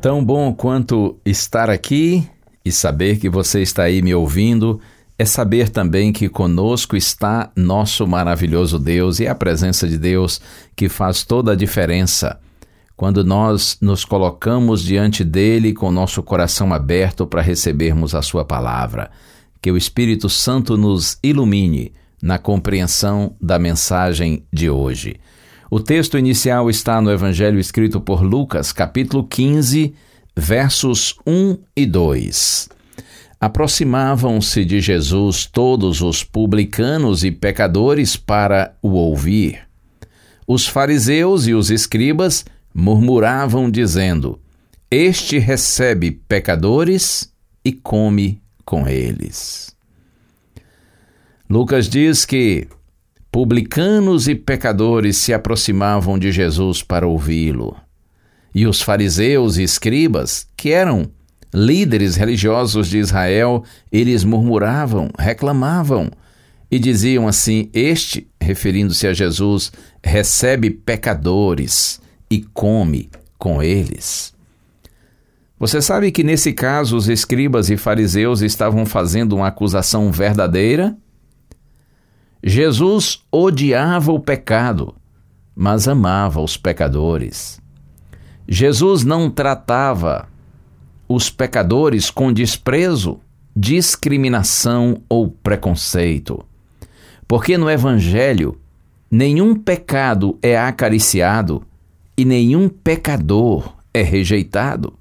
Tão bom quanto estar aqui e saber que você está aí me ouvindo, é saber também que conosco está nosso maravilhoso Deus e a presença de Deus que faz toda a diferença. Quando nós nos colocamos diante dele com nosso coração aberto para recebermos a sua palavra, que o Espírito Santo nos ilumine na compreensão da mensagem de hoje. O texto inicial está no Evangelho escrito por Lucas, capítulo 15, versos 1 e 2. Aproximavam-se de Jesus todos os publicanos e pecadores para o ouvir. Os fariseus e os escribas murmuravam, dizendo: Este recebe pecadores e come com eles. Lucas diz que publicanos e pecadores se aproximavam de Jesus para ouvi-lo. E os fariseus e escribas, que eram líderes religiosos de Israel, eles murmuravam, reclamavam e diziam assim: Este, referindo-se a Jesus, recebe pecadores e come com eles. Você sabe que nesse caso os escribas e fariseus estavam fazendo uma acusação verdadeira? Jesus odiava o pecado, mas amava os pecadores. Jesus não tratava os pecadores com desprezo, discriminação ou preconceito. Porque no Evangelho, nenhum pecado é acariciado e nenhum pecador é rejeitado.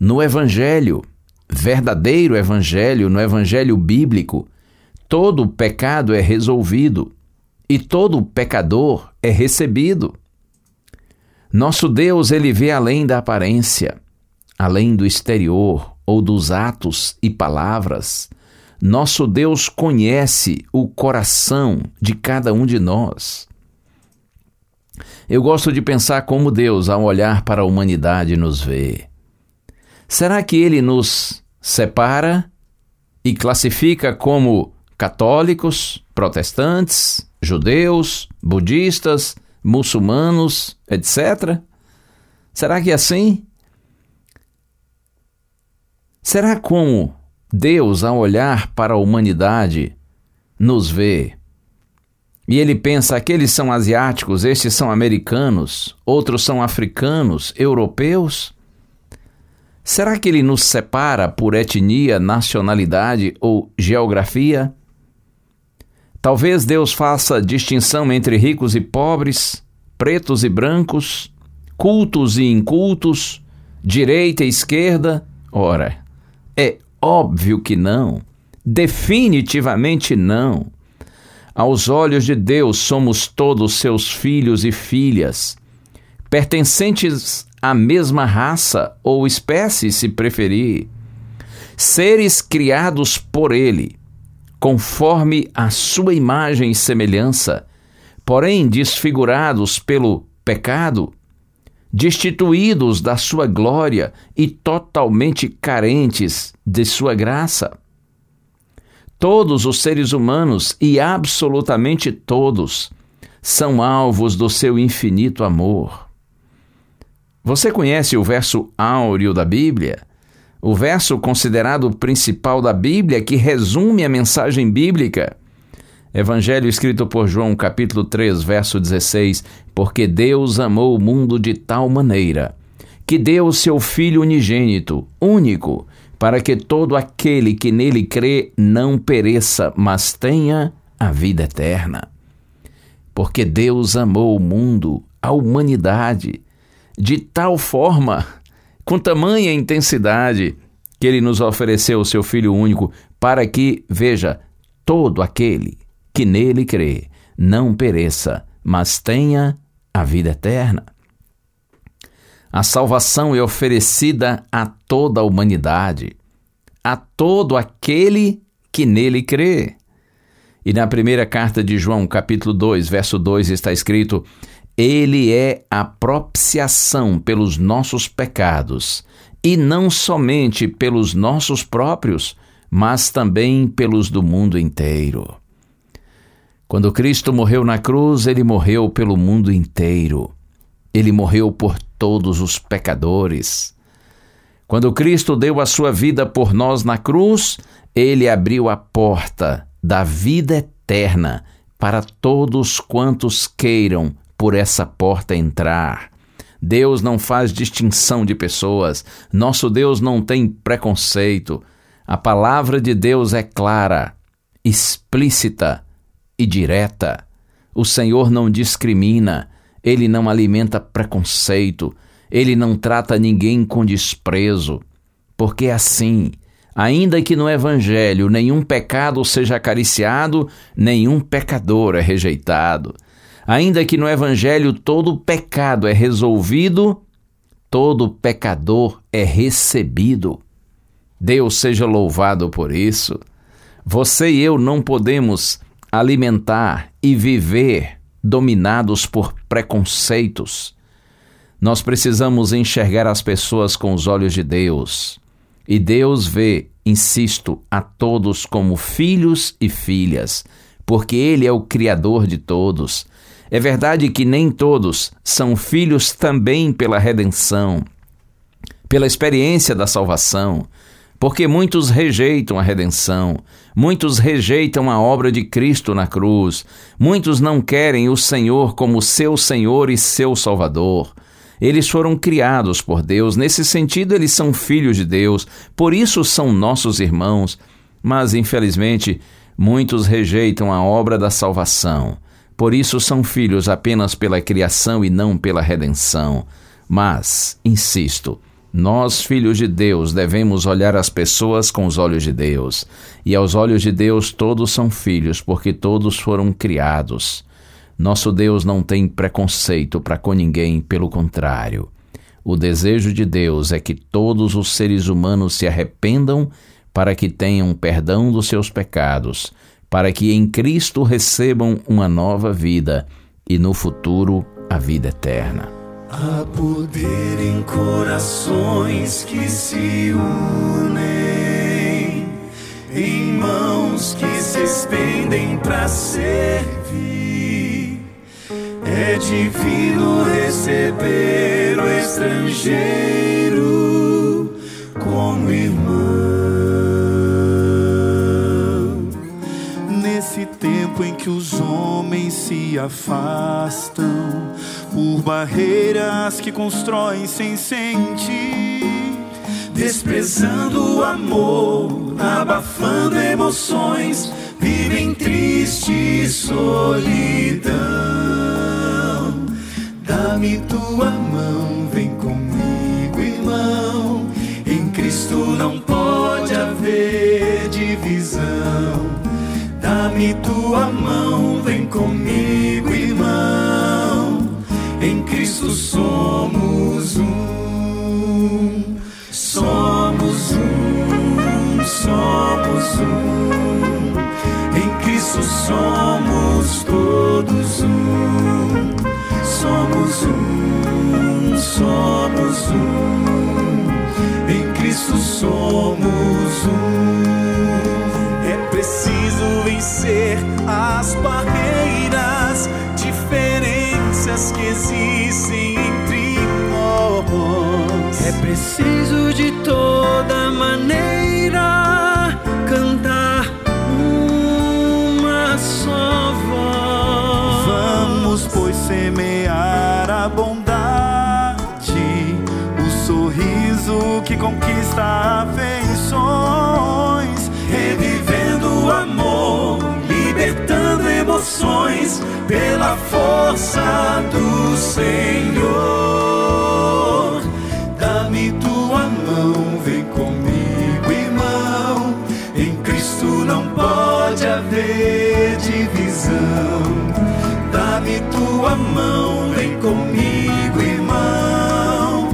No Evangelho, verdadeiro Evangelho, no Evangelho bíblico, todo pecado é resolvido e todo pecador é recebido. Nosso Deus, ele vê além da aparência, além do exterior ou dos atos e palavras. Nosso Deus conhece o coração de cada um de nós. Eu gosto de pensar como Deus, ao olhar para a humanidade, nos vê. Será que ele nos separa e classifica como católicos, protestantes, judeus, budistas, muçulmanos, etc? Será que é assim? Será como Deus, ao olhar para a humanidade, nos vê? E ele pensa: aqueles são asiáticos, estes são americanos, outros são africanos, europeus? Será que ele nos separa por etnia, nacionalidade ou geografia? Talvez Deus faça distinção entre ricos e pobres, pretos e brancos, cultos e incultos, direita e esquerda? Ora, é óbvio que não. Definitivamente não. Aos olhos de Deus somos todos seus filhos e filhas, pertencentes à mesma raça ou espécie, se preferir, seres criados por Ele, conforme a sua imagem e semelhança, porém desfigurados pelo pecado, destituídos da sua glória e totalmente carentes de sua graça. Todos os seres humanos e absolutamente todos são alvos do seu infinito amor. Você conhece o verso áureo da Bíblia? O verso considerado principal da Bíblia que resume a mensagem bíblica. Evangelho escrito por João, capítulo 3, verso 16: Porque Deus amou o mundo de tal maneira que deu o seu Filho unigênito, único, para que todo aquele que nele crê não pereça, mas tenha a vida eterna. Porque Deus amou o mundo, a humanidade, de tal forma, com tamanha intensidade, que ele nos ofereceu o seu Filho único, para que, veja, todo aquele que nele crê não pereça, mas tenha a vida eterna. A salvação é oferecida a toda a humanidade, a todo aquele que nele crê. E na primeira carta de João, capítulo 2, verso 2, está escrito: Ele é a propiciação pelos nossos pecados, e não somente pelos nossos próprios, mas também pelos do mundo inteiro. Quando Cristo morreu na cruz, ele morreu pelo mundo inteiro. Ele morreu por todos os pecadores. Quando Cristo deu a sua vida por nós na cruz, ele abriu a porta da vida eterna para todos quantos queiram por essa porta entrar. Deus não faz distinção de pessoas, nosso Deus não tem preconceito. A palavra de Deus é clara, explícita e direta. O Senhor não discrimina, ele não alimenta preconceito, ele não trata ninguém com desprezo, porque é assim, ainda que no Evangelho nenhum pecado seja acariciado, nenhum pecador é rejeitado. Ainda que no Evangelho todo pecado é resolvido, todo pecador é recebido. Deus seja louvado por isso. Você e eu não podemos alimentar e viver dominados por preconceitos. Nós precisamos enxergar as pessoas com os olhos de Deus. E Deus vê, insisto, a todos como filhos e filhas, porque Ele é o Criador de todos. É verdade que nem todos são filhos também pela redenção, pela experiência da salvação, porque muitos rejeitam a redenção, muitos rejeitam a obra de Cristo na cruz, muitos não querem o Senhor como seu Senhor e seu Salvador. Eles foram criados por Deus, nesse sentido, eles são filhos de Deus, por isso são nossos irmãos, mas infelizmente muitos rejeitam a obra da salvação. Por isso são filhos apenas pela criação e não pela redenção. Mas, insisto, nós, filhos de Deus, devemos olhar as pessoas com os olhos de Deus. E aos olhos de Deus, todos são filhos, porque todos foram criados. Nosso Deus não tem preconceito para com ninguém, pelo contrário. O desejo de Deus é que todos os seres humanos se arrependam para que tenham perdão dos seus pecados, para que em Cristo recebam uma nova vida e no futuro a vida eterna. Há poder em corações que se unem, em mãos que se estendem para servir. É divino receber o estrangeiro afastam, por barreiras que constroem sem sentir, desprezando o amor, abafando emoções, vivem triste solidão. Dá-me tua mão, vem comigo, irmão. Em Cristo não pode haver divisão. Dá-me tua mão, vem comigo, irmão. Em Cristo somos um, somos um, somos um, em Cristo somos todos um, semear a bondade, o sorriso que conquista afeições, revivendo o amor, libertando emoções pela força do Senhor. Dá-me tua mão, vem comigo, irmão. Em Cristo não pode haver divisão. Dá-me tua mão, vem comigo, irmão.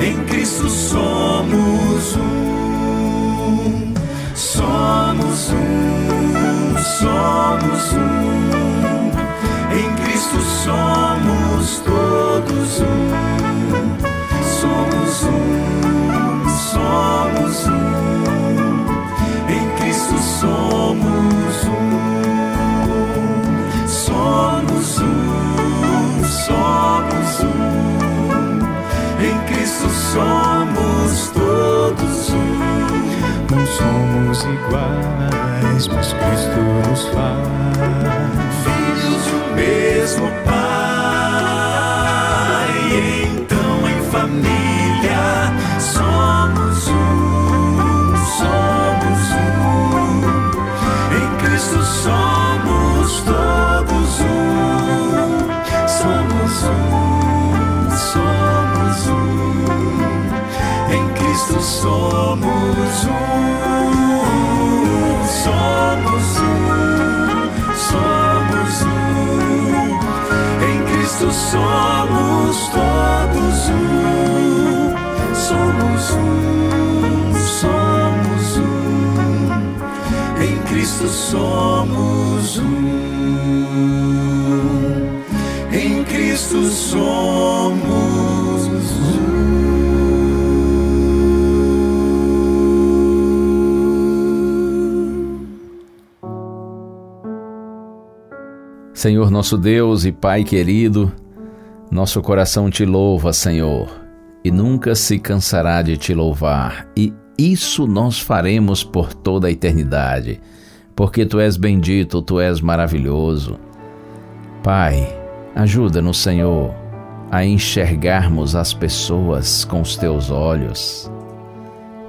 Em Cristo somos um, somos um, somos um. Em Cristo somos todos um, Cristo somos todos um, somos um, somos um. Em Cristo somos um. Em Cristo somos Senhor nosso Deus e Pai querido, nosso coração te louva, Senhor, e nunca se cansará de te louvar, e isso nós faremos por toda a eternidade, porque tu és bendito, tu és maravilhoso. Pai, ajuda-nos, Senhor, a enxergarmos as pessoas com os teus olhos,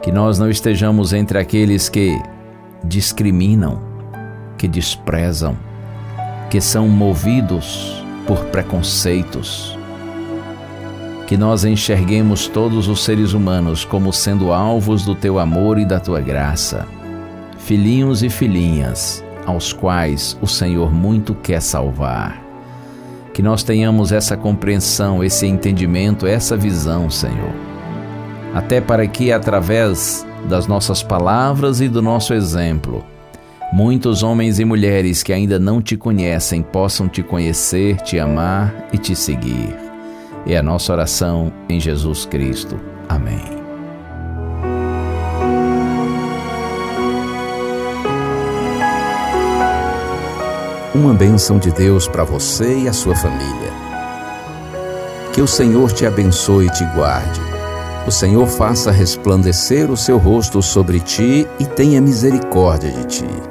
que nós não estejamos entre aqueles que discriminam, que desprezam, que são movidos por preconceitos. Que nós enxerguemos todos os seres humanos como sendo alvos do teu amor e da tua graça, filhinhos e filhinhas, aos quais o Senhor muito quer salvar. Que nós tenhamos essa compreensão, esse entendimento, essa visão, Senhor. Até para que, através das nossas palavras e do nosso exemplo, muitos homens e mulheres que ainda não te conhecem possam te conhecer, te amar e te seguir. É a nossa oração em Jesus Cristo. Amém. Uma bênção de Deus para você e a sua família. Que o Senhor te abençoe e te guarde. O Senhor faça resplandecer o seu rosto sobre ti e tenha misericórdia de ti.